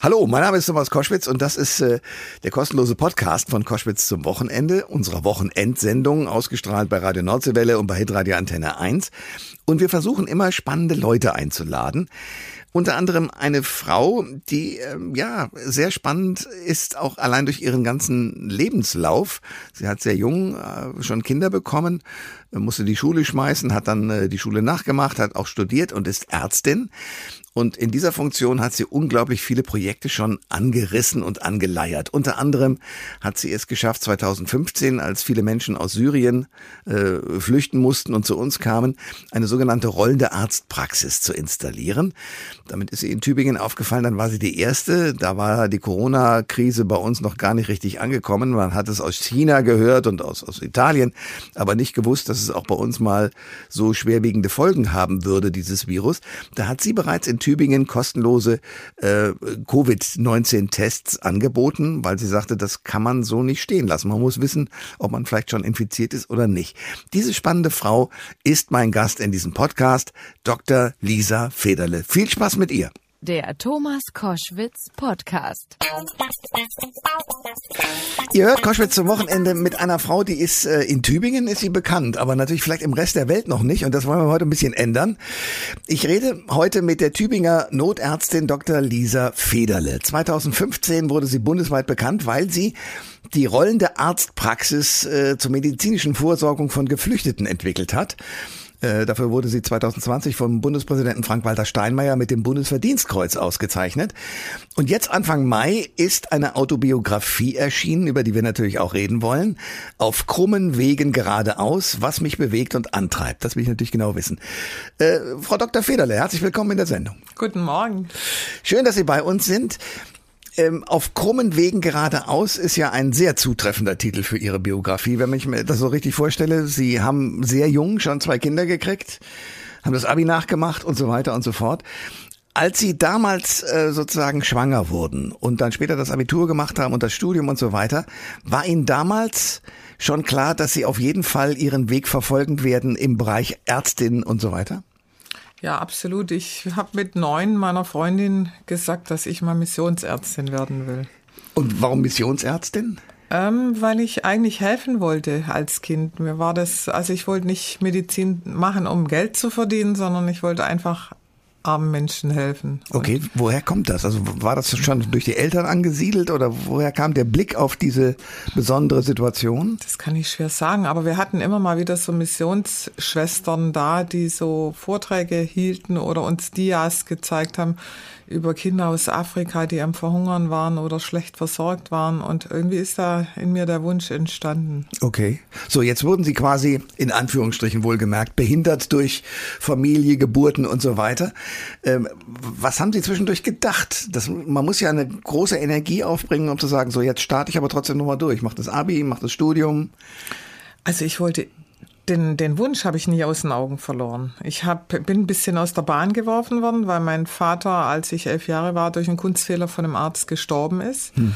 Hallo, mein Name ist Thomas Koschwitz und das ist äh, der kostenlose Podcast von Koschwitz zum Wochenende, unserer Wochenendsendung, ausgestrahlt bei Radio Nordseewelle und bei Hitradio Antenne 1. Und wir versuchen immer spannende Leute einzuladen. Unter anderem eine Frau, die ähm, ja sehr spannend ist, auch allein durch ihren ganzen Lebenslauf. Sie hat sehr jung äh, schon Kinder bekommen, musste die Schule schmeißen, hat dann äh, die Schule nachgemacht, hat auch studiert und ist Ärztin. Und in dieser Funktion hat sie unglaublich viele Projekte schon angerissen und angeleiert. Unter anderem hat sie es geschafft, 2015, als viele Menschen aus Syrien äh, flüchten mussten und zu uns kamen, eine sogenannte rollende Arztpraxis zu installieren. Damit ist sie in Tübingen aufgefallen, dann war sie die erste. Da war die Corona-Krise bei uns noch gar nicht richtig angekommen. Man hat es aus China gehört und aus, aus Italien, aber nicht gewusst, dass es auch bei uns mal so schwerwiegende Folgen haben würde, dieses Virus. Da hat sie bereits in Tübingen kostenlose äh, Covid-19-Tests angeboten, weil sie sagte, das kann man so nicht stehen lassen. Man muss wissen, ob man vielleicht schon infiziert ist oder nicht. Diese spannende Frau ist mein Gast in diesem Podcast, Dr. Lisa Federle. Viel Spaß mit ihr. Der Thomas Koschwitz Podcast. Ihr hört Koschwitz zum Wochenende mit einer Frau, die ist äh, in Tübingen, ist sie bekannt, aber natürlich vielleicht im Rest der Welt noch nicht und das wollen wir heute ein bisschen ändern. Ich rede heute mit der Tübinger Notärztin Dr. Lisa Federle. 2015 wurde sie bundesweit bekannt, weil sie die rollende Arztpraxis äh, zur medizinischen Vorsorgung von Geflüchteten entwickelt hat. Äh, dafür wurde sie 2020 vom Bundespräsidenten Frank-Walter Steinmeier mit dem Bundesverdienstkreuz ausgezeichnet. Und jetzt Anfang Mai ist eine Autobiografie erschienen, über die wir natürlich auch reden wollen. Auf krummen Wegen geradeaus, was mich bewegt und antreibt. Das will ich natürlich genau wissen. Äh, Frau Dr. Federle, herzlich willkommen in der Sendung. Guten Morgen. Schön, dass Sie bei uns sind ähm, auf krummen Wegen geradeaus ist ja ein sehr zutreffender Titel für Ihre Biografie. Wenn ich mir das so richtig vorstelle, Sie haben sehr jung schon zwei Kinder gekriegt, haben das Abi nachgemacht und so weiter und so fort. Als Sie damals äh, sozusagen schwanger wurden und dann später das Abitur gemacht haben und das Studium und so weiter, war Ihnen damals schon klar, dass Sie auf jeden Fall Ihren Weg verfolgen werden im Bereich Ärztin und so weiter? Ja, absolut. Ich habe mit neun meiner Freundin gesagt, dass ich mal Missionsärztin werden will. Und warum Missionsärztin? Ähm, weil ich eigentlich helfen wollte als Kind. Mir war das, also ich wollte nicht Medizin machen, um Geld zu verdienen, sondern ich wollte einfach armen Menschen helfen. Okay, woher kommt das? Also war das schon durch die Eltern angesiedelt oder woher kam der Blick auf diese besondere Situation? Das kann ich schwer sagen, aber wir hatten immer mal wieder so Missionsschwestern da, die so Vorträge hielten oder uns Dias gezeigt haben über Kinder aus Afrika, die am Verhungern waren oder schlecht versorgt waren. Und irgendwie ist da in mir der Wunsch entstanden. Okay. So, jetzt wurden Sie quasi in Anführungsstrichen wohlgemerkt behindert durch Familie, Geburten und so weiter. Ähm, was haben Sie zwischendurch gedacht? Das, man muss ja eine große Energie aufbringen, um zu sagen, so jetzt starte ich aber trotzdem nochmal durch. Mach das Abi, mach das Studium. Also ich wollte den, den Wunsch habe ich nie aus den Augen verloren. Ich hab, bin ein bisschen aus der Bahn geworfen worden, weil mein Vater, als ich elf Jahre war, durch einen Kunstfehler von einem Arzt gestorben ist. Hm.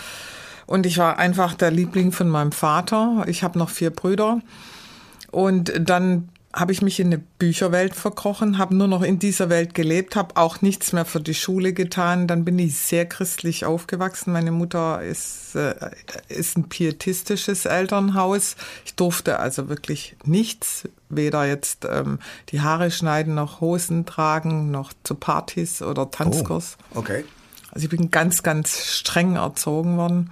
Und ich war einfach der Liebling von meinem Vater. Ich habe noch vier Brüder. Und dann habe ich mich in eine Bücherwelt verkrochen, habe nur noch in dieser Welt gelebt, habe auch nichts mehr für die Schule getan. Dann bin ich sehr christlich aufgewachsen. Meine Mutter ist, äh, ist ein pietistisches Elternhaus. Ich durfte also wirklich nichts, weder jetzt ähm, die Haare schneiden, noch Hosen tragen, noch zu Partys oder Tanzkurs. Oh, okay. Also ich bin ganz, ganz streng erzogen worden.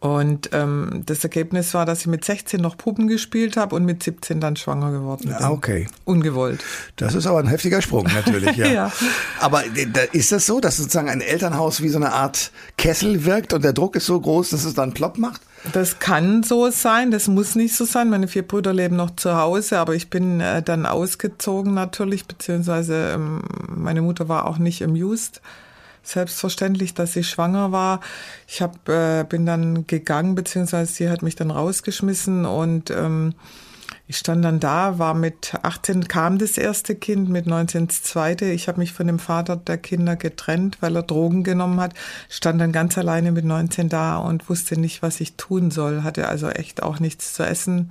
Und ähm, das Ergebnis war, dass ich mit 16 noch Puppen gespielt habe und mit 17 dann schwanger geworden bin. Ah, okay. Ungewollt. Das ist aber ein heftiger Sprung natürlich, ja. ja. Aber ist das so, dass sozusagen ein Elternhaus wie so eine Art Kessel wirkt und der Druck ist so groß, dass es dann plopp macht? Das kann so sein, das muss nicht so sein. Meine vier Brüder leben noch zu Hause, aber ich bin äh, dann ausgezogen natürlich, beziehungsweise ähm, meine Mutter war auch nicht im Just selbstverständlich, dass sie schwanger war. Ich hab, äh, bin dann gegangen, beziehungsweise sie hat mich dann rausgeschmissen und ähm, ich stand dann da, war mit 18 kam das erste Kind, mit 19 das zweite. Ich habe mich von dem Vater der Kinder getrennt, weil er Drogen genommen hat. Stand dann ganz alleine mit 19 da und wusste nicht, was ich tun soll. Hatte also echt auch nichts zu essen.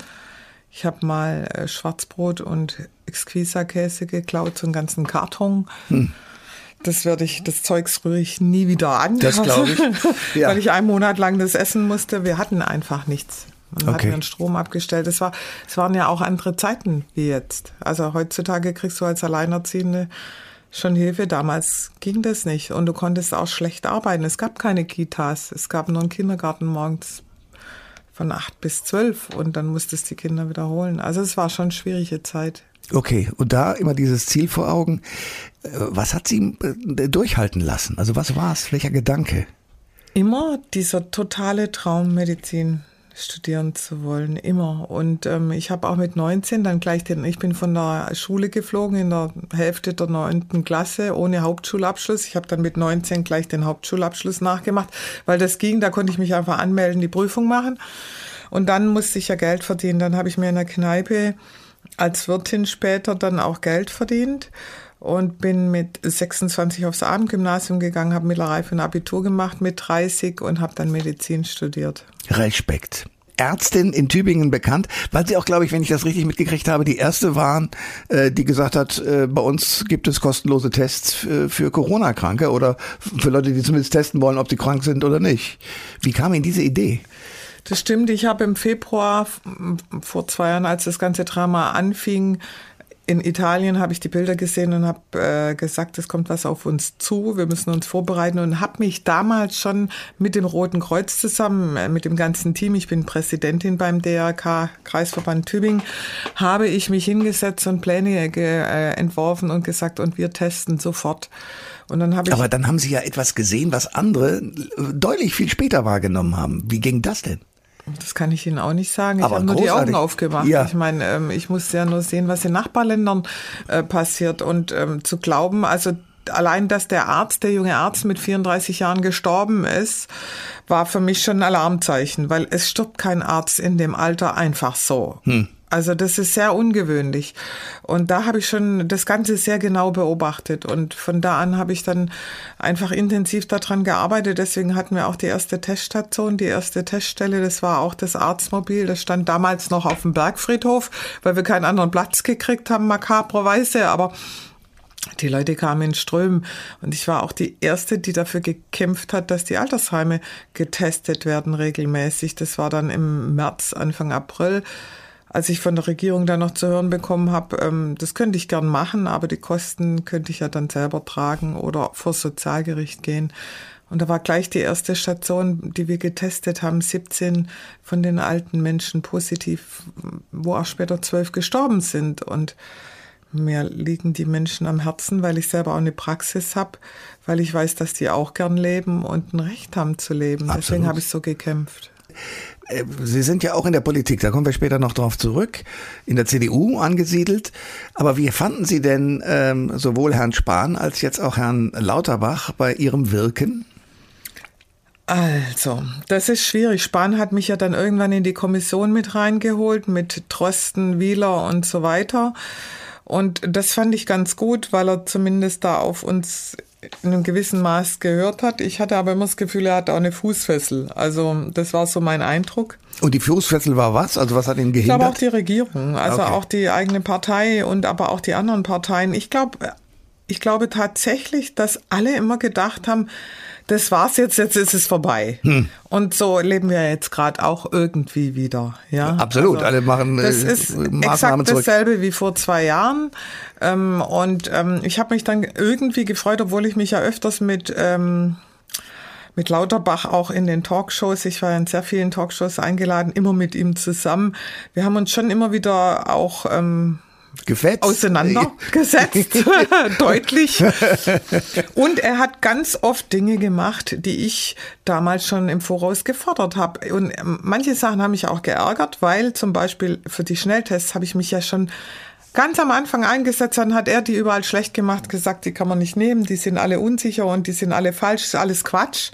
Ich habe mal äh, Schwarzbrot und Exquisa-Käse geklaut, so einen ganzen Karton. Hm das werde ich, das Zeugs rühre ich nie wieder an. Das glaube ich. Ja. Weil ich einen Monat lang das essen musste. Wir hatten einfach nichts. Man Okay. hat den Strom abgestellt. Es war, es waren ja auch andere Zeiten wie jetzt. Also heutzutage kriegst du als Alleinerziehende schon Hilfe. Damals ging das nicht. Und du konntest auch schlecht arbeiten. Es gab keine Kitas. Es gab nur einen Kindergarten morgens von acht bis zwölf. Und dann musstest du die Kinder wiederholen. Also es war schon eine schwierige Zeit. Okay, und da immer dieses Ziel vor Augen. Äh, Was hat Sie äh, durchhalten lassen? Also was war es? Welcher Gedanke? Immer dieser totale Traum, Medizin studieren zu wollen, immer. Und ähm, ich habe auch mit 19 dann gleich den, ich bin von der Schule geflogen in der Hälfte der neunten Klasse ohne Hauptschulabschluss. Ich habe dann mit 19 gleich den Hauptschulabschluss nachgemacht, weil das ging, da konnte ich mich einfach anmelden, die Prüfung machen. Und dann musste ich ja Geld verdienen. Dann habe ich mir in der Kneipe als Wirtin später dann auch Geld verdient und bin mit 26 aufs Abendgymnasium gegangen, habe Mittelreife und Abitur gemacht mit 30 und habe dann Medizin studiert. Respekt. Ärztin in Tübingen bekannt, weil sie auch, glaube ich, wenn ich das richtig mitgekriegt habe, die erste waren, äh, die gesagt hat, äh, bei uns gibt es kostenlose Tests für, für Corona-Kranke oder für Leute, die zumindest testen wollen, ob sie krank sind oder nicht. Wie kam Ihnen diese Idee? Das stimmt. Ich habe im Februar vor zwei Jahren, als das ganze Drama anfing, in Italien habe ich die Bilder gesehen und habe äh, gesagt, es kommt was auf uns zu, wir müssen uns vorbereiten und habe mich damals schon mit dem Roten Kreuz zusammen, äh, mit dem ganzen Team, ich bin Präsidentin beim DRK Kreisverband Tübingen, habe ich mich hingesetzt und Pläne äh, entworfen und gesagt, und wir testen sofort. Und dann habe ich Aber dann haben Sie ja etwas gesehen, was andere deutlich viel später wahrgenommen haben. Wie ging das denn? Das kann ich Ihnen auch nicht sagen. Ich habe nur die. Augen aufgemacht. Ja. Ich meine, ähm, ich muss ja nur sehen, was in Nachbarländern äh, passiert. Und ähm, zu glauben, also allein, dass der Arzt, der junge Arzt mit 34 Jahren gestorben ist, war für mich schon ein Alarmzeichen, weil es stirbt kein Arzt in dem Alter einfach so. Also das ist sehr ungewöhnlich. Und da habe ich schon das Ganze sehr genau beobachtet. Und von da an habe ich dann einfach intensiv daran gearbeitet. Deswegen hatten wir auch die erste Teststation, die erste Teststelle. Das war auch das Arztmobil. Das stand damals noch auf dem Bergfriedhof, weil wir keinen anderen Platz gekriegt haben, makabrerweise. Aber die Leute kamen in Strömen und ich war auch die Erste, die dafür gekämpft hat, dass die Altersheime getestet werden regelmäßig. Das war dann im März, Anfang April, als ich von der Regierung dann noch zu hören bekommen habe, ähm, das könnte ich gern machen, aber die Kosten könnte ich ja dann selber tragen oder vor Sozialgericht gehen. Und da war gleich die erste Station, die wir getestet haben, 17 von den alten Menschen positiv, wo auch später zwölf gestorben sind. Und mir liegen die Menschen am Herzen, weil ich selber auch eine Praxis habe, weil ich weiß, dass die auch gern leben und ein Recht haben zu leben. Absolut. Deswegen habe ich so gekämpft. Äh, Sie sind ja auch in der Politik, da kommen wir später noch drauf zurück, in der CDU angesiedelt. Aber wie fanden Sie denn ähm, sowohl Herrn Spahn als jetzt auch Herrn Lauterbach bei Ihrem Wirken? Also, das ist schwierig. Spahn hat mich ja dann irgendwann in die Kommission mit reingeholt, mit Trosten, Wieler und so weiter. Und das fand ich ganz gut, weil er zumindest da auf uns in einem gewissen Maß gehört hat. Ich hatte aber immer das Gefühl, er hat auch eine Fußfessel. Also das war so mein Eindruck. Und die Fußfessel war was? Also was hat ihn Ich glaube auch gehindert? die Regierung, also Okay. auch die eigene Partei und aber auch die anderen Parteien. Ich glaube, ich glaube tatsächlich, dass alle immer gedacht haben, das war's jetzt, jetzt ist es vorbei. Hm. Und so leben wir jetzt gerade auch irgendwie wieder. Ja, Absolut, alle machen, äh, Das ist Maßnahmen exakt zurück. dasselbe wie vor zwei Jahren. Ähm, und ähm, ich habe mich dann irgendwie gefreut, obwohl ich mich ja öfters mit ähm, mit Lauterbach auch in den Talkshows. Ich war in sehr vielen Talkshows eingeladen, immer mit ihm zusammen. Wir haben uns schon immer wieder auch ähm, Gefetzt? auseinandergesetzt, deutlich. Und er hat ganz oft Dinge gemacht, die ich damals schon im Voraus gefordert habe. Und ähm, manche Sachen haben mich auch geärgert, weil zum Beispiel für die Schnelltests habe ich mich ja schon ganz am Anfang eingesetzt, dann hat er die überall schlecht gemacht, gesagt, die kann man nicht nehmen, die sind alle unsicher und die sind alle falsch, ist alles Quatsch.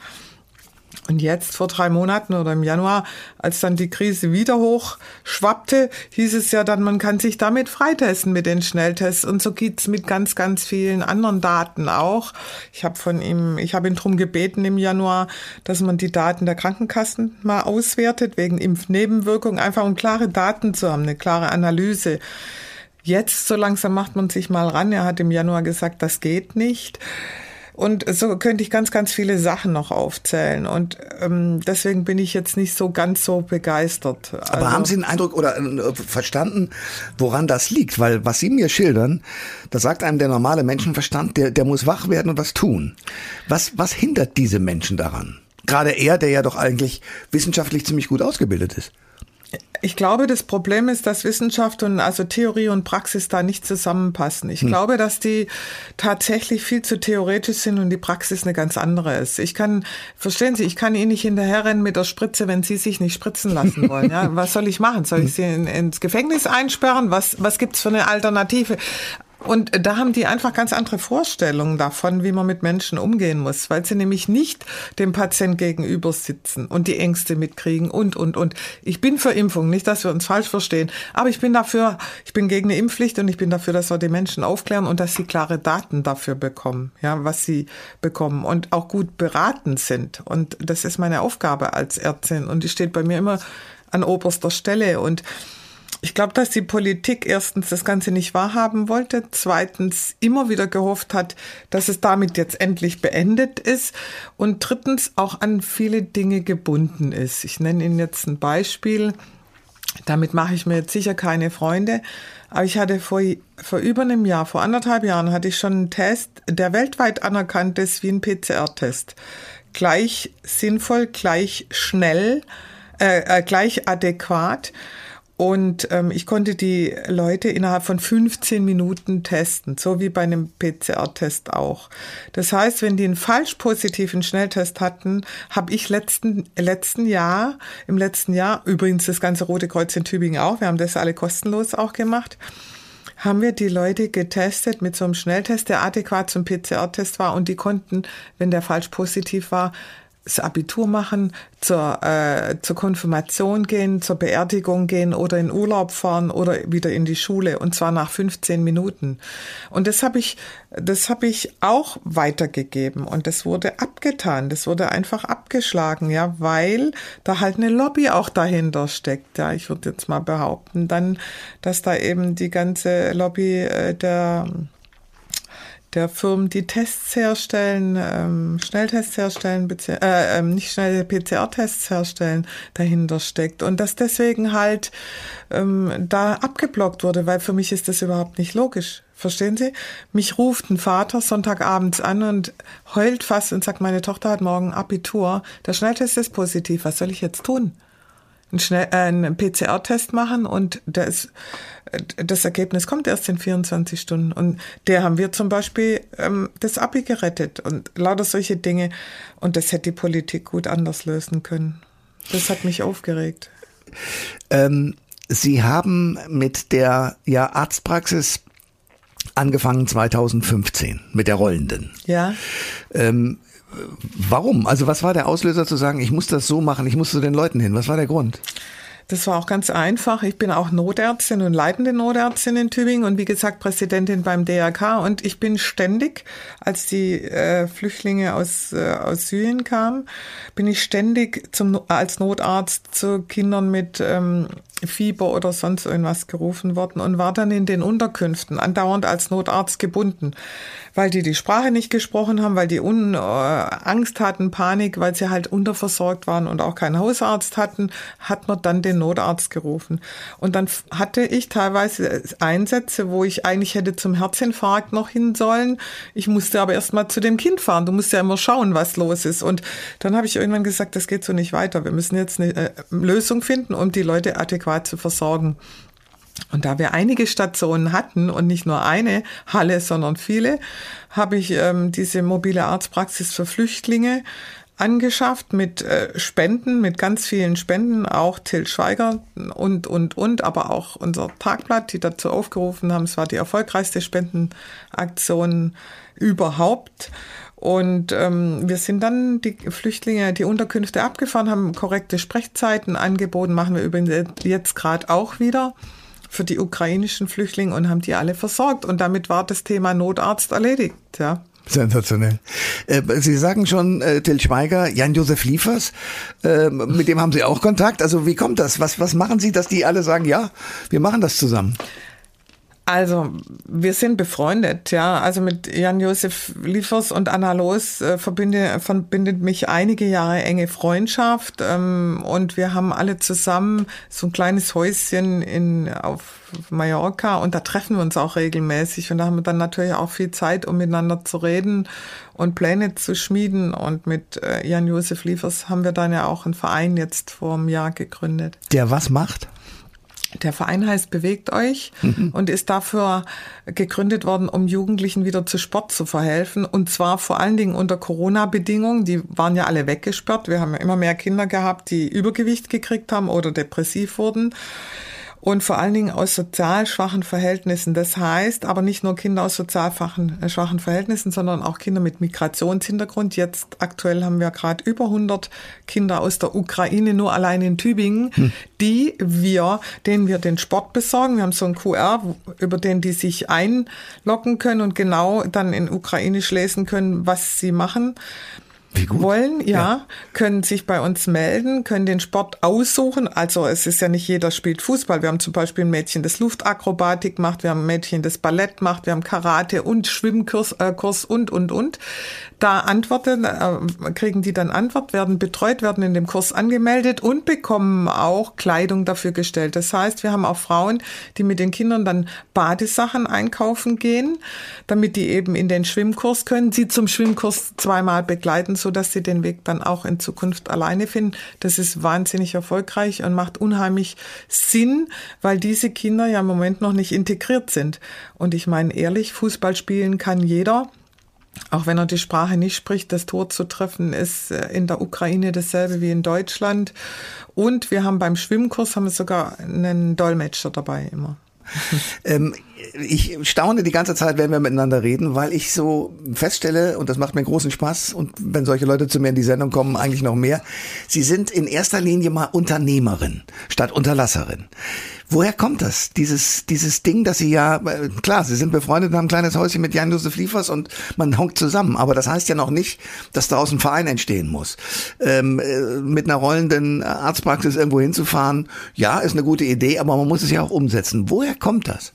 Und jetzt vor drei Monaten oder im Januar, als dann die Krise wieder hochschwappte, hieß es ja dann, man kann sich damit freitesten mit den Schnelltests. Und so geht's mit ganz, ganz vielen anderen Daten auch. Ich habe von ihm, ich habe ihn drum gebeten im Januar, dass man die Daten der Krankenkassen mal auswertet, wegen Impfnebenwirkungen, einfach um klare Daten zu haben, eine klare Analyse. Jetzt so langsam macht man sich mal ran. Er hat im Januar gesagt, das geht nicht. Und so könnte ich ganz, ganz viele Sachen noch aufzählen. Und ähm, deswegen bin ich jetzt nicht so ganz so begeistert. Aber also, haben Sie einen Eindruck oder äh, verstanden, woran das liegt? Weil was Sie mir schildern, da sagt einem der normale Menschenverstand, der, der muss wach werden und was tun. Was, was hindert diese Menschen daran? Gerade er, der ja doch eigentlich wissenschaftlich ziemlich gut ausgebildet ist. Ich glaube, das Problem ist, dass Wissenschaft und also Theorie und Praxis da nicht zusammenpassen. Ich hm. glaube, dass die tatsächlich viel zu theoretisch sind und die Praxis eine ganz andere ist. Ich kann, verstehen Sie, ich kann Ihnen nicht hinterherrennen mit der Spritze, wenn Sie sich nicht spritzen lassen wollen. Ja, was soll ich machen? Soll ich Sie in, ins Gefängnis einsperren? Was, was gibt's für eine Alternative? Und da haben die einfach ganz andere Vorstellungen davon, wie man mit Menschen umgehen muss, weil sie nämlich nicht dem Patient gegenüber sitzen und die Ängste mitkriegen und, und, und. Ich bin für Impfung, nicht, dass wir uns falsch verstehen, aber ich bin dafür, ich bin gegen eine Impfpflicht und ich bin dafür, dass wir die Menschen aufklären und dass sie klare Daten dafür bekommen, ja, was sie bekommen und auch gut beraten sind. Und das ist meine Aufgabe als Ärztin und die steht bei mir immer an oberster Stelle und ich glaube, dass die Politik erstens das Ganze nicht wahrhaben wollte, zweitens immer wieder gehofft hat, dass es damit jetzt endlich beendet ist und drittens auch an viele Dinge gebunden ist. Ich nenne Ihnen jetzt ein Beispiel. Damit mache ich mir jetzt sicher keine Freunde. Aber ich hatte vor, vor über einem Jahr, vor anderthalb Jahren, hatte ich schon einen Test, der weltweit anerkannt ist wie ein PCR-Test. Gleich sinnvoll, gleich schnell, äh, äh, gleich adäquat. Und ähm, ich konnte die Leute innerhalb von 15 Minuten testen, so wie bei einem PCR-Test auch. Das heißt, wenn die einen falsch positiven Schnelltest hatten, habe ich letzten, letzten Jahr, im letzten Jahr, übrigens das ganze Rote Kreuz in Tübingen auch, wir haben das alle kostenlos auch gemacht, haben wir die Leute getestet mit so einem Schnelltest, der adäquat zum PCR-Test war und die konnten, wenn der falsch positiv war, das Abitur machen, zur, äh, zur Konfirmation gehen, zur Beerdigung gehen oder in Urlaub fahren oder wieder in die Schule und zwar nach 15 Minuten. Und das habe ich, das habe ich auch weitergegeben und das wurde abgetan, das wurde einfach abgeschlagen, ja, weil da halt eine Lobby auch dahinter steckt. Ja, ich würde jetzt mal behaupten, dann, dass da eben die ganze Lobby äh, der der Firmen, die Tests herstellen, ähm, Schnelltests herstellen, äh, ähm, nicht schnelle PCR-Tests herstellen, dahinter steckt. Und dass deswegen halt ähm, da abgeblockt wurde, weil für mich ist das überhaupt nicht logisch. Verstehen Sie? Mich ruft ein Vater Sonntagabends an und heult fast und sagt, meine Tochter hat morgen Abitur. Der Schnelltest ist positiv. Was soll ich jetzt tun? einen, äh, einen PCR-Test machen und der ist, das Ergebnis kommt erst in 24 Stunden. Und der haben wir zum Beispiel ähm, das Abi gerettet und lauter solche Dinge. Und das hätte die Politik gut anders lösen können. Das hat mich aufgeregt. Ähm, Sie haben mit der ja, Arztpraxis angefangen 2015 mit der rollenden. Ja. Ähm, Warum? Also was war der Auslöser zu sagen, ich muss das so machen, ich muss zu den Leuten hin? Was war der Grund? Das war auch ganz einfach. Ich bin auch Notärztin und leitende Notärztin in Tübingen und wie gesagt Präsidentin beim DRK. Und ich bin ständig, als die äh, Flüchtlinge aus, äh, aus Syrien kamen, bin ich ständig zum, als Notarzt zu Kindern mit ähm, Fieber oder sonst irgendwas gerufen worden und war dann in den Unterkünften andauernd als Notarzt gebunden weil die die Sprache nicht gesprochen haben, weil die Un äh, Angst hatten, Panik, weil sie halt unterversorgt waren und auch keinen Hausarzt hatten, hat man dann den Notarzt gerufen. Und dann hatte ich teilweise Einsätze, wo ich eigentlich hätte zum Herzinfarkt noch hin sollen. Ich musste aber erst mal zu dem Kind fahren. Du musst ja immer schauen, was los ist. Und dann habe ich irgendwann gesagt, das geht so nicht weiter. Wir müssen jetzt eine äh, Lösung finden, um die Leute adäquat zu versorgen. Und da wir einige Stationen hatten und nicht nur eine Halle, sondern viele, habe ich ähm, diese mobile Arztpraxis für Flüchtlinge angeschafft mit äh, Spenden, mit ganz vielen Spenden, auch Till Schweiger und, und, und, aber auch unser Tagblatt, die dazu aufgerufen haben. Es war die erfolgreichste Spendenaktion überhaupt. Und ähm, wir sind dann die Flüchtlinge, die Unterkünfte abgefahren, haben korrekte Sprechzeiten angeboten, machen wir übrigens jetzt gerade auch wieder für die ukrainischen Flüchtlinge und haben die alle versorgt. Und damit war das Thema Notarzt erledigt, ja. Sensationell. Äh, Sie sagen schon, äh, Till Schweiger, Jan-Josef Liefers, äh, mit dem haben Sie auch Kontakt. Also wie kommt das? Was, was machen Sie, dass die alle sagen, ja, wir machen das zusammen? Also, wir sind befreundet, ja. Also mit Jan-Josef Liefers und Anna Loos äh, verbinde, verbindet mich einige Jahre enge Freundschaft. Ähm, und wir haben alle zusammen so ein kleines Häuschen in, auf Mallorca und da treffen wir uns auch regelmäßig. Und da haben wir dann natürlich auch viel Zeit, um miteinander zu reden und Pläne zu schmieden. Und mit äh, Jan-Josef Liefers haben wir dann ja auch einen Verein jetzt vor einem Jahr gegründet. Der was macht? Der Verein heißt Bewegt euch mhm. und ist dafür gegründet worden, um Jugendlichen wieder zu Sport zu verhelfen. Und zwar vor allen Dingen unter Corona-Bedingungen. Die waren ja alle weggesperrt. Wir haben ja immer mehr Kinder gehabt, die Übergewicht gekriegt haben oder depressiv wurden und vor allen Dingen aus sozial schwachen Verhältnissen. Das heißt aber nicht nur Kinder aus sozial äh, schwachen Verhältnissen, sondern auch Kinder mit Migrationshintergrund. Jetzt aktuell haben wir gerade über 100 Kinder aus der Ukraine, nur allein in Tübingen, hm. die wir, denen wir den Sport besorgen. Wir haben so einen QR, über den die sich einloggen können und genau dann in Ukrainisch lesen können, was sie machen wollen, ja, ja, können sich bei uns melden, können den Sport aussuchen. Also es ist ja nicht jeder spielt Fußball. Wir haben zum Beispiel ein Mädchen, das Luftakrobatik macht, wir haben ein Mädchen, das Ballett macht, wir haben Karate und Schwimmkurs äh, Kurs und, und, und. Da antworten, äh, kriegen die dann Antwort, werden betreut, werden in dem Kurs angemeldet und bekommen auch Kleidung dafür gestellt. Das heißt, wir haben auch Frauen, die mit den Kindern dann Badesachen einkaufen gehen, damit die eben in den Schwimmkurs können, sie zum Schwimmkurs zweimal begleiten, so dass sie den Weg dann auch in Zukunft alleine finden. Das ist wahnsinnig erfolgreich und macht unheimlich Sinn, weil diese Kinder ja im Moment noch nicht integriert sind. Und ich meine ehrlich, Fußball spielen kann jeder auch wenn er die Sprache nicht spricht, das Tor zu treffen ist äh, in der Ukraine dasselbe wie in Deutschland. Und wir haben beim Schwimmkurs haben wir sogar einen Dolmetscher dabei immer. ähm, ich staune die ganze Zeit, wenn wir miteinander reden, weil ich so feststelle, und das macht mir großen Spaß, und wenn solche Leute zu mir in die Sendung kommen, eigentlich noch mehr, sie sind in erster Linie mal Unternehmerin statt Unterlasserin. Woher kommt das? Dieses, dieses Ding, dass sie ja, äh, klar, sie sind befreundet und haben ein kleines Häuschen mit Jan-Josef Liefers und man honkt zusammen. Aber das heißt ja noch nicht, dass daraus ein Verein entstehen muss. Ähm, äh, mit einer rollenden Arztpraxis irgendwo hinzufahren, ja, ist eine gute Idee, aber man muss es ja auch umsetzen. Woher kommt das?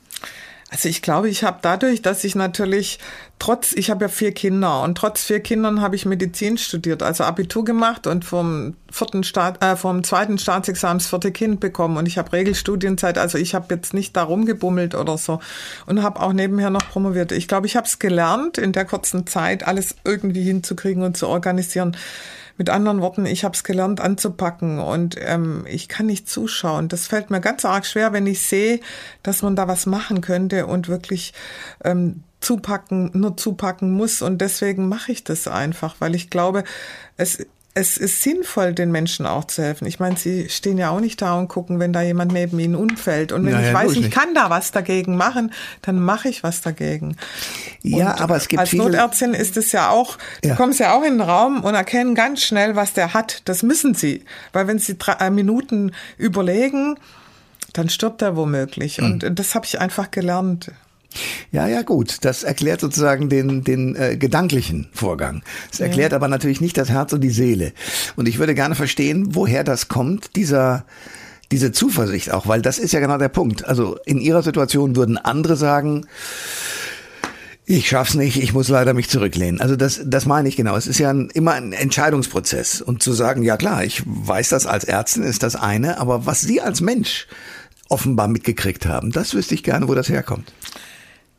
Also ich glaube, ich habe dadurch, dass ich natürlich trotz, ich habe ja vier Kinder und trotz vier Kindern habe ich Medizin studiert, also Abitur gemacht und vom vierten Staat, äh, vom zweiten Staatsexamen das vierte Kind bekommen und ich habe Regelstudienzeit, also ich habe jetzt nicht da rumgebummelt oder so und habe auch nebenher noch promoviert. Ich glaube, ich habe es gelernt, in der kurzen Zeit alles irgendwie hinzukriegen und zu organisieren. Mit anderen Worten, ich habe es gelernt anzupacken und ähm, ich kann nicht zuschauen. Das fällt mir ganz arg schwer, wenn ich sehe, dass man da was machen könnte und wirklich ähm, zupacken, nur zupacken muss. Und deswegen mache ich das einfach, weil ich glaube, es es ist sinnvoll, den Menschen auch zu helfen. Ich meine, sie stehen ja auch nicht da und gucken, wenn da jemand neben ihnen umfällt. Und wenn naja, ich weiß, ich kann da was dagegen machen, dann mache ich was dagegen. Ja, und aber es gibt als viele... Notärztin ist es ja auch, ja. du kommst ja auch in den Raum und erkennen ganz schnell, was der hat. Das müssen sie. Weil wenn sie drei Minuten überlegen, dann stirbt er womöglich. Mhm. Und das habe ich einfach gelernt. Ja, ja, gut. Das erklärt sozusagen den, den äh, gedanklichen Vorgang. Das erklärt ja. aber natürlich nicht das Herz und die Seele. Und ich würde gerne verstehen, woher das kommt, dieser diese Zuversicht auch, weil das ist ja genau der Punkt. Also in ihrer Situation würden andere sagen, ich schaff's nicht, ich muss leider mich zurücklehnen. Also das, das meine ich genau. Es ist ja ein, immer ein Entscheidungsprozess. Und zu sagen, ja klar, ich weiß das als Ärztin ist das eine, aber was Sie als Mensch offenbar mitgekriegt haben, das wüsste ich gerne, wo das herkommt.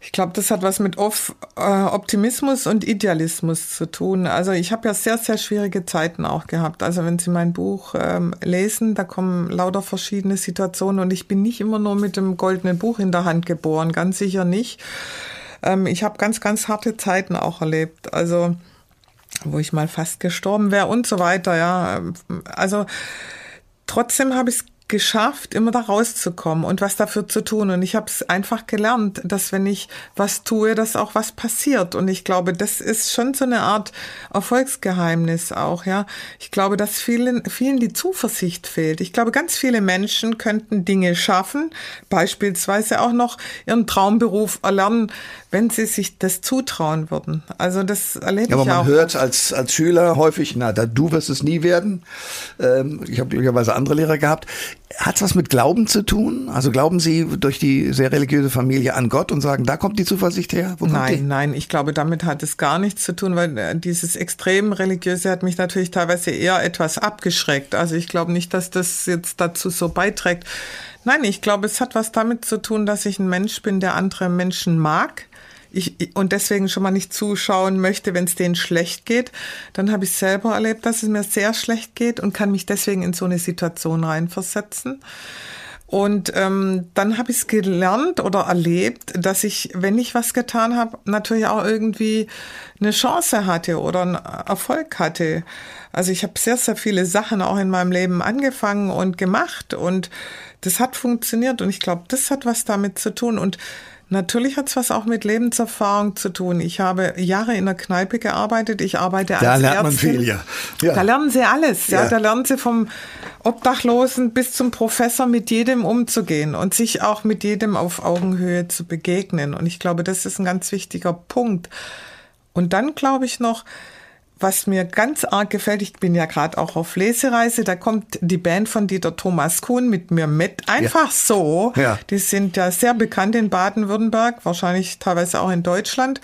Ich glaube, das hat was mit äh, Optimismus und Idealismus zu tun. Also ich habe ja sehr, sehr schwierige Zeiten auch gehabt. Also wenn Sie mein Buch ähm, lesen, da kommen lauter verschiedene Situationen und ich bin nicht immer nur mit dem goldenen Buch in der Hand geboren, ganz sicher nicht. Ähm, ich habe ganz, ganz harte Zeiten auch erlebt. Also wo ich mal fast gestorben wäre und so weiter. Ja, also trotzdem habe ich es geschafft, immer da rauszukommen und was dafür zu tun. Und ich habe es einfach gelernt, dass wenn ich was tue, dass auch was passiert. Und ich glaube, das ist schon so eine Art Erfolgsgeheimnis auch, ja. Ich glaube, dass vielen, vielen die Zuversicht fehlt. Ich glaube, ganz viele Menschen könnten Dinge schaffen, beispielsweise auch noch ihren Traumberuf erlernen, wenn sie sich das zutrauen würden. Also das erlebe ja, ich auch. Aber man hört als, als Schüler häufig, na, da, du wirst es nie werden. Ähm, ich habe glücklicherweise andere Lehrer gehabt. Hat was mit Glauben zu tun? Also glauben Sie durch die sehr religiöse Familie an Gott und sagen, da kommt die Zuversicht her? nein, nein, ich glaube, damit hat es gar nichts zu tun, weil äh, dieses extrem religiöse hat mich natürlich teilweise eher etwas abgeschreckt. Also ich glaube nicht, dass das jetzt dazu so beiträgt. Nein, ich glaube, es hat was damit zu tun, dass ich ein Mensch bin, der andere Menschen mag ich, und deswegen schon mal nicht zuschauen möchte, wenn es denen schlecht geht, dann habe ich selber erlebt, dass es mir sehr schlecht geht und kann mich deswegen in so eine Situation reinversetzen. Und ähm, dann habe ich es gelernt oder erlebt, dass ich, wenn ich was getan habe, natürlich auch irgendwie eine Chance hatte oder einen Erfolg hatte. Also ich habe sehr, sehr viele Sachen auch in meinem Leben angefangen und gemacht und das hat funktioniert und ich glaube, das hat was damit zu tun. Und Natürlich hat es was auch mit Lebenserfahrung zu tun. Ich habe Jahre in der Kneipe gearbeitet. Ich arbeite da als lernt man Ärztin. viel, ja. ja. Da lernen sie alles. Ja. Ja. Da lernen sie vom Obdachlosen bis zum Professor mit jedem umzugehen und sich auch mit jedem auf Augenhöhe zu begegnen. Und ich glaube, das ist ein ganz wichtiger Punkt. Und dann glaube ich noch, was mir ganz arg gefällt, ich bin ja gerade auch auf Lesereise, da kommt die Band von Dieter Thomas Kuhn mit mir mit. Einfach so. Ja. Die sind ja sehr bekannt in Baden-Württemberg, wahrscheinlich teilweise auch in Deutschland.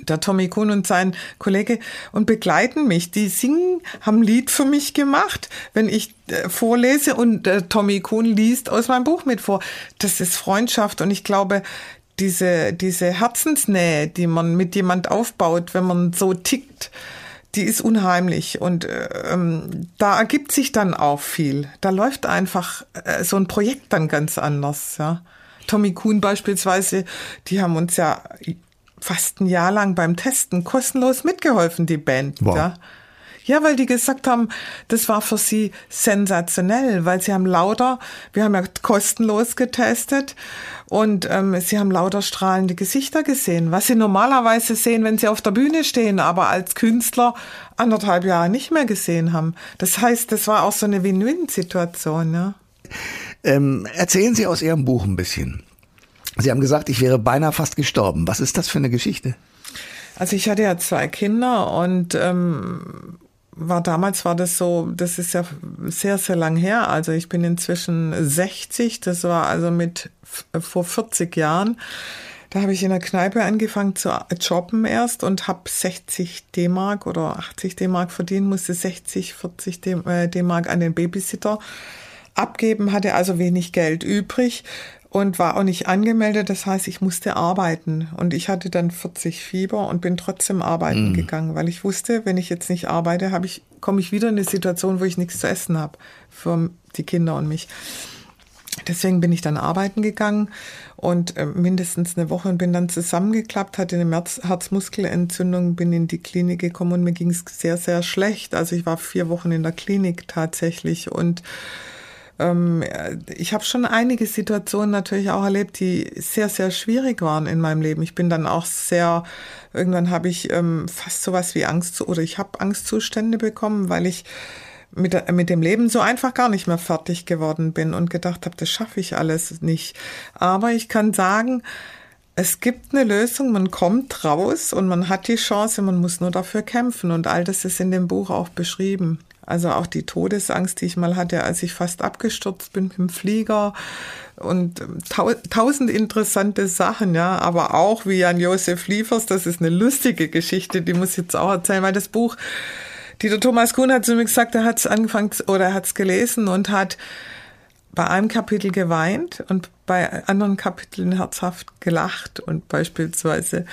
Der Tommy Kuhn und sein Kollege und begleiten mich. Die singen, haben ein Lied für mich gemacht, wenn ich äh, vorlese und äh, Tommy Kuhn liest aus meinem Buch mit vor. Das ist Freundschaft und ich glaube, diese, diese Herzensnähe, die man mit jemand aufbaut, wenn man so tickt, die ist unheimlich und ähm, da ergibt sich dann auch viel. Da läuft einfach äh, so ein Projekt dann ganz anders. Ja. Tommy Kuhn beispielsweise, die haben uns ja fast ein Jahr lang beim Testen kostenlos mitgeholfen, die Band. Wow. Ja. Ja, weil die gesagt haben, das war für sie sensationell, weil sie haben lauter, wir haben ja kostenlos getestet und ähm, sie haben lauter strahlende Gesichter gesehen, was sie normalerweise sehen, wenn sie auf der Bühne stehen, aber als Künstler anderthalb Jahre nicht mehr gesehen haben. Das heißt, das war auch so eine Win-Win-Situation. Ja. Ähm, erzählen Sie aus Ihrem Buch ein bisschen. Sie haben gesagt, ich wäre beinahe fast gestorben. Was ist das für eine Geschichte? Also ich hatte ja zwei Kinder und ähm, war damals war das so, das ist ja sehr, sehr lang her. Also ich bin inzwischen 60, das war also mit vor 40 Jahren. Da habe ich in der Kneipe angefangen zu jobben erst und habe 60 D-Mark oder 80 D-Mark verdient, musste 60, 40 D-Mark an den Babysitter abgeben, hatte also wenig Geld übrig und war auch nicht angemeldet. Das heißt, ich musste arbeiten. Und ich hatte dann 40 Fieber und bin trotzdem arbeiten mhm. gegangen, weil ich wusste, wenn ich jetzt nicht arbeite, habe ich, komme ich wieder in eine Situation, wo ich nichts zu essen habe für die Kinder und mich. Deswegen bin ich dann arbeiten gegangen und äh, mindestens eine Woche und bin dann zusammengeklappt, hatte eine Herz Herzmuskelentzündung, bin in die Klinik gekommen und mir ging es sehr, sehr schlecht. Also ich war vier Wochen in der Klinik tatsächlich und ähm, ich habe schon einige Situationen natürlich auch erlebt, die sehr, sehr schwierig waren in meinem Leben. Ich bin dann auch sehr, irgendwann habe ich ähm, fast sowas wie Angst oder ich habe Angstzustände bekommen, weil ich mit, mit dem Leben so einfach gar nicht mehr fertig geworden bin und gedacht habe, das schaffe ich alles nicht. Aber ich kann sagen, es gibt eine Lösung, man kommt raus und man hat die Chance, man muss nur dafür kämpfen und all das ist in dem Buch auch beschrieben. Also auch die Todesangst, die ich mal hatte, als ich fast abgestürzt bin mit dem Flieger und tau tausend interessante Sachen, ja, aber auch wie Jan Josef Liefers, das ist eine lustige Geschichte, die muss ich jetzt auch erzählen, weil das Buch, Dieter Thomas Kuhn hat zu mir gesagt, er hat es angefangen oder er hat es gelesen und hat bei einem Kapitel geweint und bei anderen Kapiteln herzhaft gelacht. Und beispielsweise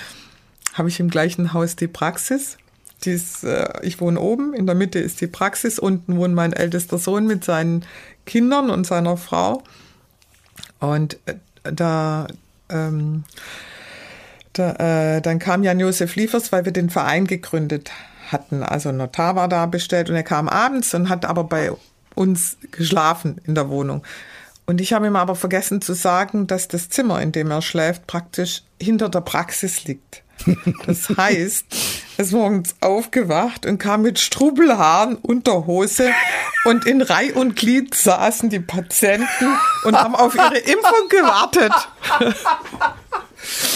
habe ich im gleichen Haus die Praxis dies, äh, ich wohne oben, in der Mitte ist die Praxis, unten wohnt mein ältester Sohn mit seinen Kindern und seiner Frau. Und äh, da, ähm, da äh, dann kam Jan-Josef Liefers, weil wir den Verein gegründet hatten. Also ein Notar war da bestellt und er kam abends und hat aber bei uns geschlafen in der Wohnung. Und ich habe ihm aber vergessen zu sagen, dass das Zimmer, in dem er schläft, praktisch hinter der Praxis liegt. Das heißt, ist morgens aufgewacht und kam mit Strubelhaaren, Unterhose und in Reih und Glied saßen die Patienten und haben auf ihre Impfung gewartet.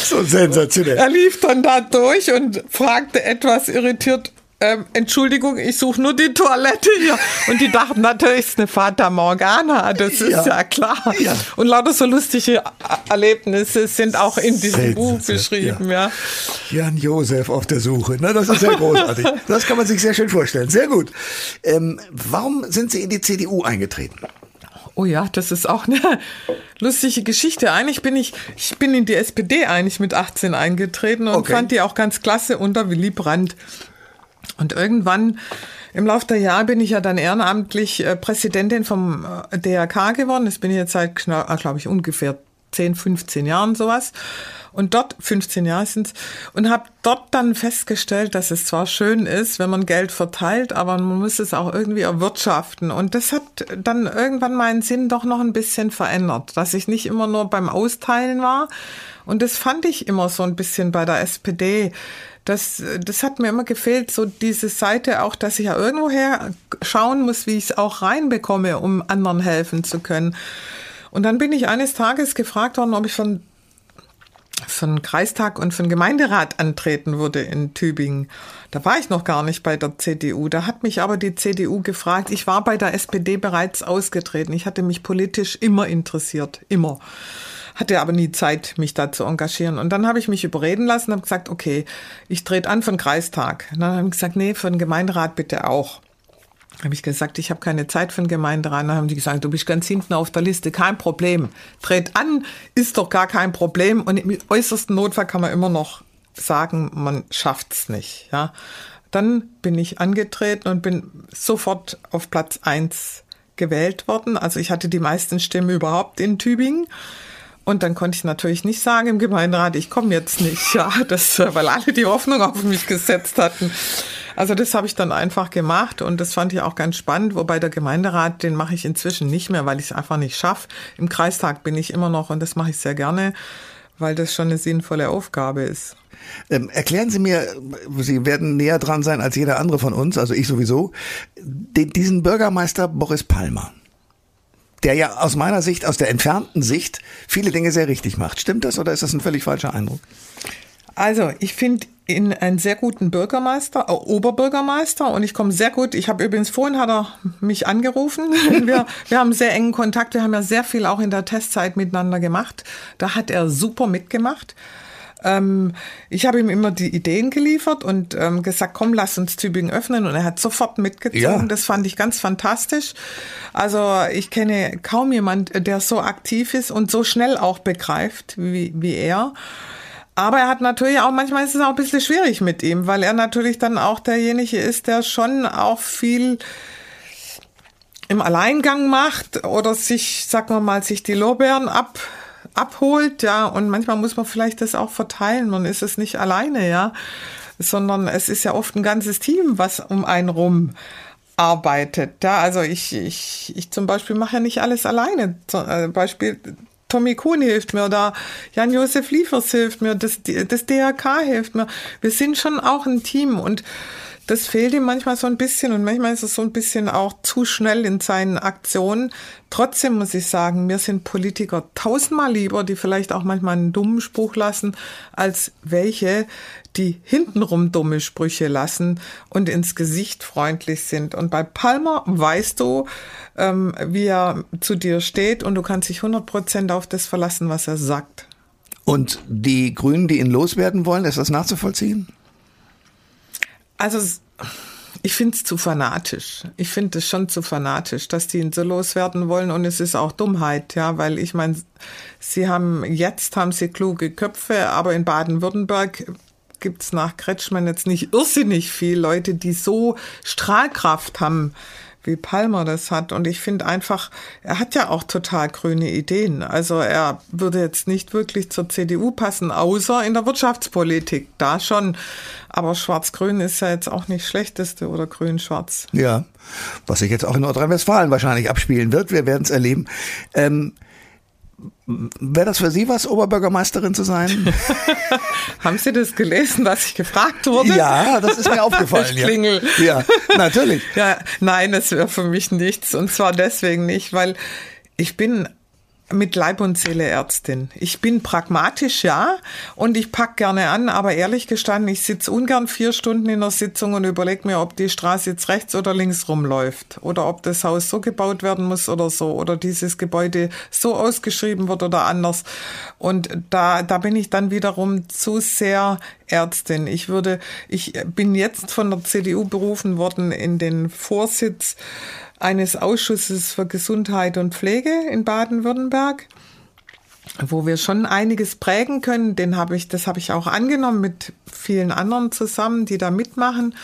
So sensationell. Er lief dann da durch und fragte etwas irritiert, ähm, Entschuldigung, ich suche nur die Toilette hier. Und die dachten natürlich, es ist eine Fata Morgana, das ist ja, ja klar. Ja. Und lauter so lustige Erlebnisse sind auch in diesem Selten, Buch beschrieben. Ja. ja. Jan Josef auf der Suche, ne, das ist sehr großartig. Das kann man sich sehr schön vorstellen. Sehr gut. Ähm, warum sind Sie in die CDU eingetreten? Oh ja, das ist auch eine lustige Geschichte. Eigentlich bin ich, ich bin in die SPD eigentlich mit 18 eingetreten und okay. fand die auch ganz klasse unter Willy Brandt. Und irgendwann im Laufe der Jahre bin ich ja dann ehrenamtlich äh, Präsidentin vom äh, DRK geworden. Das bin ich jetzt seit, äh, glaube ich, ungefähr 10, 15 Jahren sowas. Und dort, 15 Jahre sind's, und habe dort dann festgestellt, dass es zwar schön ist, wenn man Geld verteilt, aber man muss es auch irgendwie erwirtschaften. Und das hat dann irgendwann meinen Sinn doch noch ein bisschen verändert, dass ich nicht immer nur beim Austeilen war. Und das fand ich immer so ein bisschen bei der SPD das, das hat mir immer gefehlt, so diese Seite auch, dass ich ja irgendwoher schauen muss, wie ich es auch reinbekomme, um anderen helfen zu können. Und dann bin ich eines Tages gefragt worden, ob ich von einen Kreistag und einen Gemeinderat antreten würde in Tübingen. Da war ich noch gar nicht bei der CDU. Da hat mich aber die CDU gefragt. Ich war bei der SPD bereits ausgetreten. Ich hatte mich politisch immer interessiert, immer hatte aber nie Zeit, mich da zu engagieren. Und dann habe ich mich überreden lassen und habe gesagt, okay, ich trete an den Kreistag. Und dann habe ich gesagt, nee, den Gemeinderat bitte auch. Habe ich gesagt, ich habe keine Zeit für den Gemeinderat. Dann haben die gesagt, du bist ganz hinten auf der Liste, kein Problem. Tret an, ist doch gar kein Problem. Und im äußersten Notfall kann man immer noch sagen, man schafft's nicht. Ja, dann bin ich angetreten und bin sofort auf Platz eins gewählt worden. Also ich hatte die meisten Stimmen überhaupt in Tübingen. Und dann konnte ich natürlich nicht sagen im Gemeinderat, ich komme jetzt nicht, ja, das, weil alle die Hoffnung auf mich gesetzt hatten. Also das habe ich dann einfach gemacht und das fand ich auch ganz spannend, wobei der Gemeinderat, den mache ich inzwischen nicht mehr, weil ich es einfach nicht schaffe. Im Kreistag bin ich immer noch und das mache ich sehr gerne, weil das schon eine sinnvolle Aufgabe ist. Ähm, erklären Sie mir, Sie werden näher dran sein als jeder andere von uns, also ich sowieso, den, diesen Bürgermeister Boris Palmer der ja aus meiner Sicht, aus der entfernten Sicht, viele Dinge sehr richtig macht. Stimmt das oder ist das ein völlig falscher Eindruck? Also, ich finde ihn einen sehr guten Bürgermeister, äh, Oberbürgermeister und ich komme sehr gut. Ich habe übrigens vorhin hat er mich angerufen. Wir, wir haben sehr engen Kontakt. Wir haben ja sehr viel auch in der Testzeit miteinander gemacht. Da hat er super mitgemacht. Ähm, ich habe ihm immer die Ideen geliefert und ähm, gesagt, komm, lass uns Tübingen öffnen. Und er hat sofort mitgezogen. Ja. Das fand ich ganz fantastisch. Also ich kenne kaum jemand, der so aktiv ist und so schnell auch begreift wie, wie er. Aber er hat natürlich auch, manchmal ist es auch ein bisschen schwierig mit ihm, weil er natürlich dann auch derjenige ist, der schon auch viel im Alleingang macht oder sich, sagen wir mal, sich die Lorbeeren ab abholt, ja, und manchmal muss man vielleicht das auch verteilen. Man ist es nicht alleine, ja, sondern es ist ja oft ein ganzes Team, was um einen rum arbeitet. Ja, also ich, ich, ich zum Beispiel mache ja nicht alles alleine. Zum äh, Beispiel Tommy Kuhn hilft mir oder Jan-Josef Liefers hilft mir, das, das DRK hilft mir. Wir sind schon auch ein Team und das fehlt ihm manchmal so ein bisschen und manchmal ist es so ein bisschen auch zu schnell in seinen Aktionen. Trotzdem muss ich sagen, mir sind Politiker tausendmal lieber, die vielleicht auch manchmal einen dummen Spruch lassen, als welche, die hintenrum dumme Sprüche lassen und ins Gesicht freundlich sind. Und bei Palmer weißt du, ähm, wie er zu dir steht und du kannst dich 100 Prozent auf das verlassen, was er sagt. Und die Grünen, die ihn loswerden wollen, ist das nachzuvollziehen? Also ich finde es zu fanatisch. Ich finde es schon zu fanatisch, dass die ihn so loswerden wollen und es ist auch Dummheit, ja, weil ich meine, sie haben jetzt haben sie kluge Köpfe, aber in Baden-Württemberg gibt's nach Kretschmann jetzt nicht irrsinnig viel Leute, die so Strahlkraft haben wie Palmer das hat. Und ich finde einfach, er hat ja auch total grüne Ideen. Also er würde jetzt nicht wirklich zur CDU passen, außer in der Wirtschaftspolitik. Da schon. Aber Schwarz-Grün ist ja jetzt auch nicht schlechteste oder Grün-Schwarz. Ja, was sich jetzt auch in Nordrhein-Westfalen wahrscheinlich abspielen wird. Wir werden es erleben. Ähm Wäre das für Sie was, Oberbürgermeisterin zu sein? Haben Sie das gelesen, was ich gefragt wurde? Ja, das ist mir aufgefallen. Klingel. Ja, natürlich. Ja, nein, das wäre für mich nichts. Und zwar deswegen nicht, weil ich bin mit Leib und Seele Ärztin. Ich bin pragmatisch, ja, und ich pack gerne an, aber ehrlich gestanden, ich sitze ungern vier Stunden in der Sitzung und überlege mir, ob die Straße jetzt rechts oder links rumläuft oder ob das Haus so gebaut werden muss oder so oder dieses Gebäude so ausgeschrieben wird oder anders. Und da, da bin ich dann wiederum zu sehr Ärztin. Ich würde, ich bin jetzt von der CDU berufen worden in den Vorsitz eines Ausschusses für Gesundheit und Pflege in Baden-Württemberg wo wir schon einiges prägen können. Den habe ich, das habe ich auch angenommen mit vielen anderen zusammen, die da mitmachen.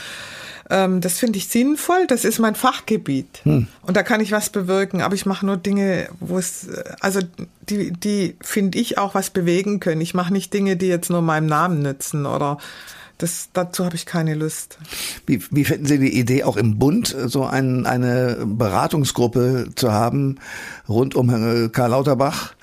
Ähm, das finde ich sinnvoll. Das ist mein Fachgebiet. Hm. Und da kann ich was bewirken. Aber ich mache nur Dinge, wo es, also die, die finde ich auch was bewegen können. Ich mache nicht Dinge, die jetzt nur meinem Namen nützen oder das, dazu habe ich keine Lust. Wie, wie finden Sie die Idee, auch im Bund so ein, eine Beratungsgruppe zu haben rund um äh, Karl Lauterbach?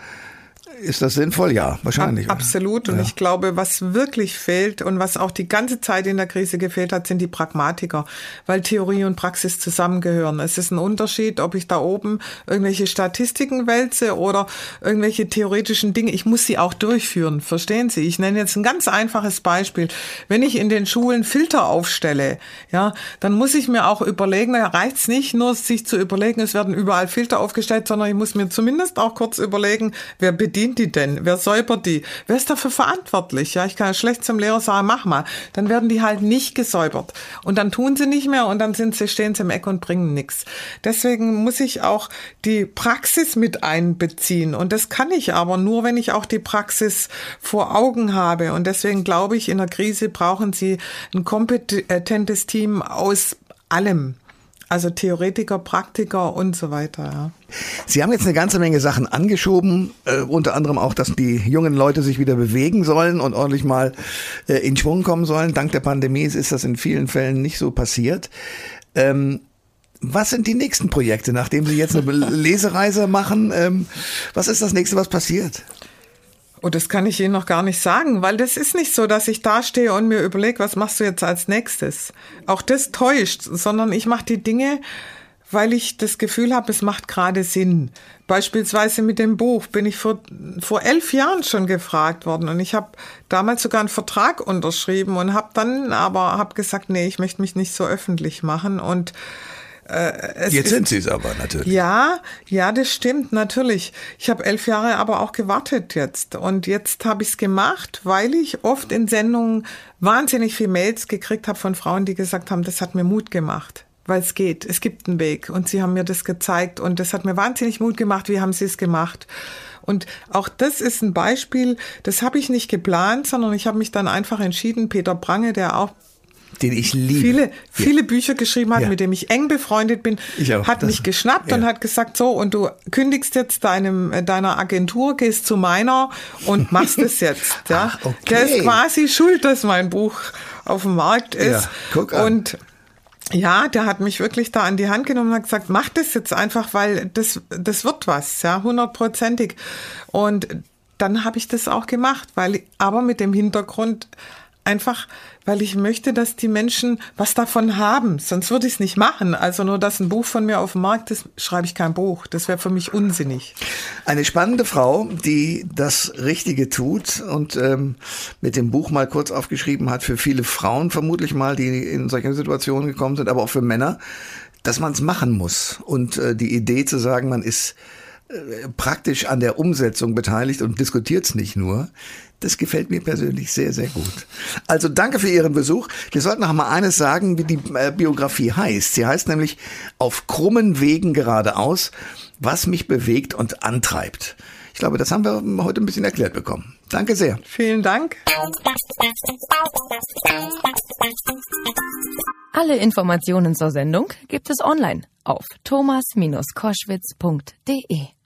Ist das sinnvoll? Ja, wahrscheinlich. Absolut. Und ja. ich glaube, was wirklich fehlt und was auch die ganze Zeit in der Krise gefehlt hat, sind die Pragmatiker, weil Theorie und Praxis zusammengehören. Es ist ein Unterschied, ob ich da oben irgendwelche Statistiken wälze oder irgendwelche theoretischen Dinge. Ich muss sie auch durchführen. Verstehen Sie? Ich nenne jetzt ein ganz einfaches Beispiel. Wenn ich in den Schulen Filter aufstelle, ja, dann muss ich mir auch überlegen, da reicht es nicht nur, sich zu überlegen, es werden überall Filter aufgestellt, sondern ich muss mir zumindest auch kurz überlegen, wer bedient sind die denn? Wer säubert die? Wer ist dafür verantwortlich? Ja, ich kann ja schlecht zum Lehrer sagen, mach mal. Dann werden die halt nicht gesäubert. Und dann tun sie nicht mehr und dann sind sie, stehen sie im Eck und bringen nichts. Deswegen muss ich auch die Praxis mit einbeziehen. Und das kann ich aber nur, wenn ich auch die Praxis vor Augen habe. Und deswegen glaube ich, in der Krise brauchen sie ein kompetentes Team aus allem. Also Theoretiker, Praktiker und so weiter. Ja. Sie haben jetzt eine ganze Menge Sachen angeschoben, äh, unter anderem auch, dass die jungen Leute sich wieder bewegen sollen und ordentlich mal äh, in Schwung kommen sollen. Dank der Pandemie ist das in vielen Fällen nicht so passiert. Ähm, was sind die nächsten Projekte, nachdem Sie jetzt eine Lesereise machen? Ähm, was ist das nächste, was passiert? Oh, das kann ich Ihnen noch gar nicht sagen, weil das ist nicht so, dass ich da stehe und mir überlege, was machst du jetzt als nächstes. Auch das täuscht, sondern ich mache die Dinge, weil ich das Gefühl habe, es macht gerade Sinn. Beispielsweise mit dem Buch bin ich vor, vor elf Jahren schon gefragt worden und ich habe damals sogar einen Vertrag unterschrieben und habe dann aber hab gesagt, nee, ich möchte mich nicht so öffentlich machen und äh, Jetzt sind sie es aber natürlich. Ja, ja, das stimmt natürlich. Ich habe elf Jahre aber auch gewartet jetzt und jetzt habe ich es gemacht, weil ich oft in Sendungen wahnsinnig viel Mails gekriegt habe von Frauen, die gesagt haben, das hat mir Mut gemacht weil es geht. Es gibt einen Weg. Und sie haben mir das gezeigt und das hat mir wahnsinnig Mut gemacht. Wie haben sie es gemacht? Und auch das ist ein Beispiel, das habe ich nicht geplant, sondern ich habe mich dann einfach entschieden. Peter Prange, der auch den ich liebe. Viele, viele ja. Bücher geschrieben hat, ja. mit dem ich eng befreundet bin, hat das, mich geschnappt ja. und hat gesagt, so, und du kündigst jetzt deinem, äh, deiner Agentur, gehst zu meiner und machst es jetzt. Ja. Ach, okay. Der ist quasi schuld, dass mein Buch auf dem Markt ist. Guck an. Und ja, der hat mich wirklich da an die Hand genommen und hat gesagt, mach das jetzt einfach, weil das, das wird was, ja, hundertprozentig. Und dann habe ich das auch gemacht, weil, aber mit dem Hintergrund, einfach, weil ich möchte, dass die Menschen was davon haben. Sonst würde ich es nicht machen. Also nur, dass ein Buch von mir auf dem Markt ist, schreibe ich kein Buch. Das wäre für mich unsinnig. Eine spannende Frau, die das Richtige tut und ähm, mit dem Buch mal kurz aufgeschrieben hat für viele Frauen vermutlich mal, die in solche Situationen gekommen sind, aber auch für Männer, dass man es machen muss. Und äh, die Idee zu sagen, man ist praktisch an der Umsetzung beteiligt und diskutiert es nicht nur, das gefällt mir persönlich sehr, sehr gut. Also danke für Ihren Besuch. Wir sollten noch mal eines sagen, wie die äh, Biografie heißt. Sie heißt nämlich Auf krummen Wegen geradeaus, was mich bewegt und antreibt. Ich glaube, das haben wir heute ein bisschen erklärt bekommen. Danke sehr. Vielen Dank. Alle Informationen zur Sendung gibt es online auf thomas-koschwitz.de.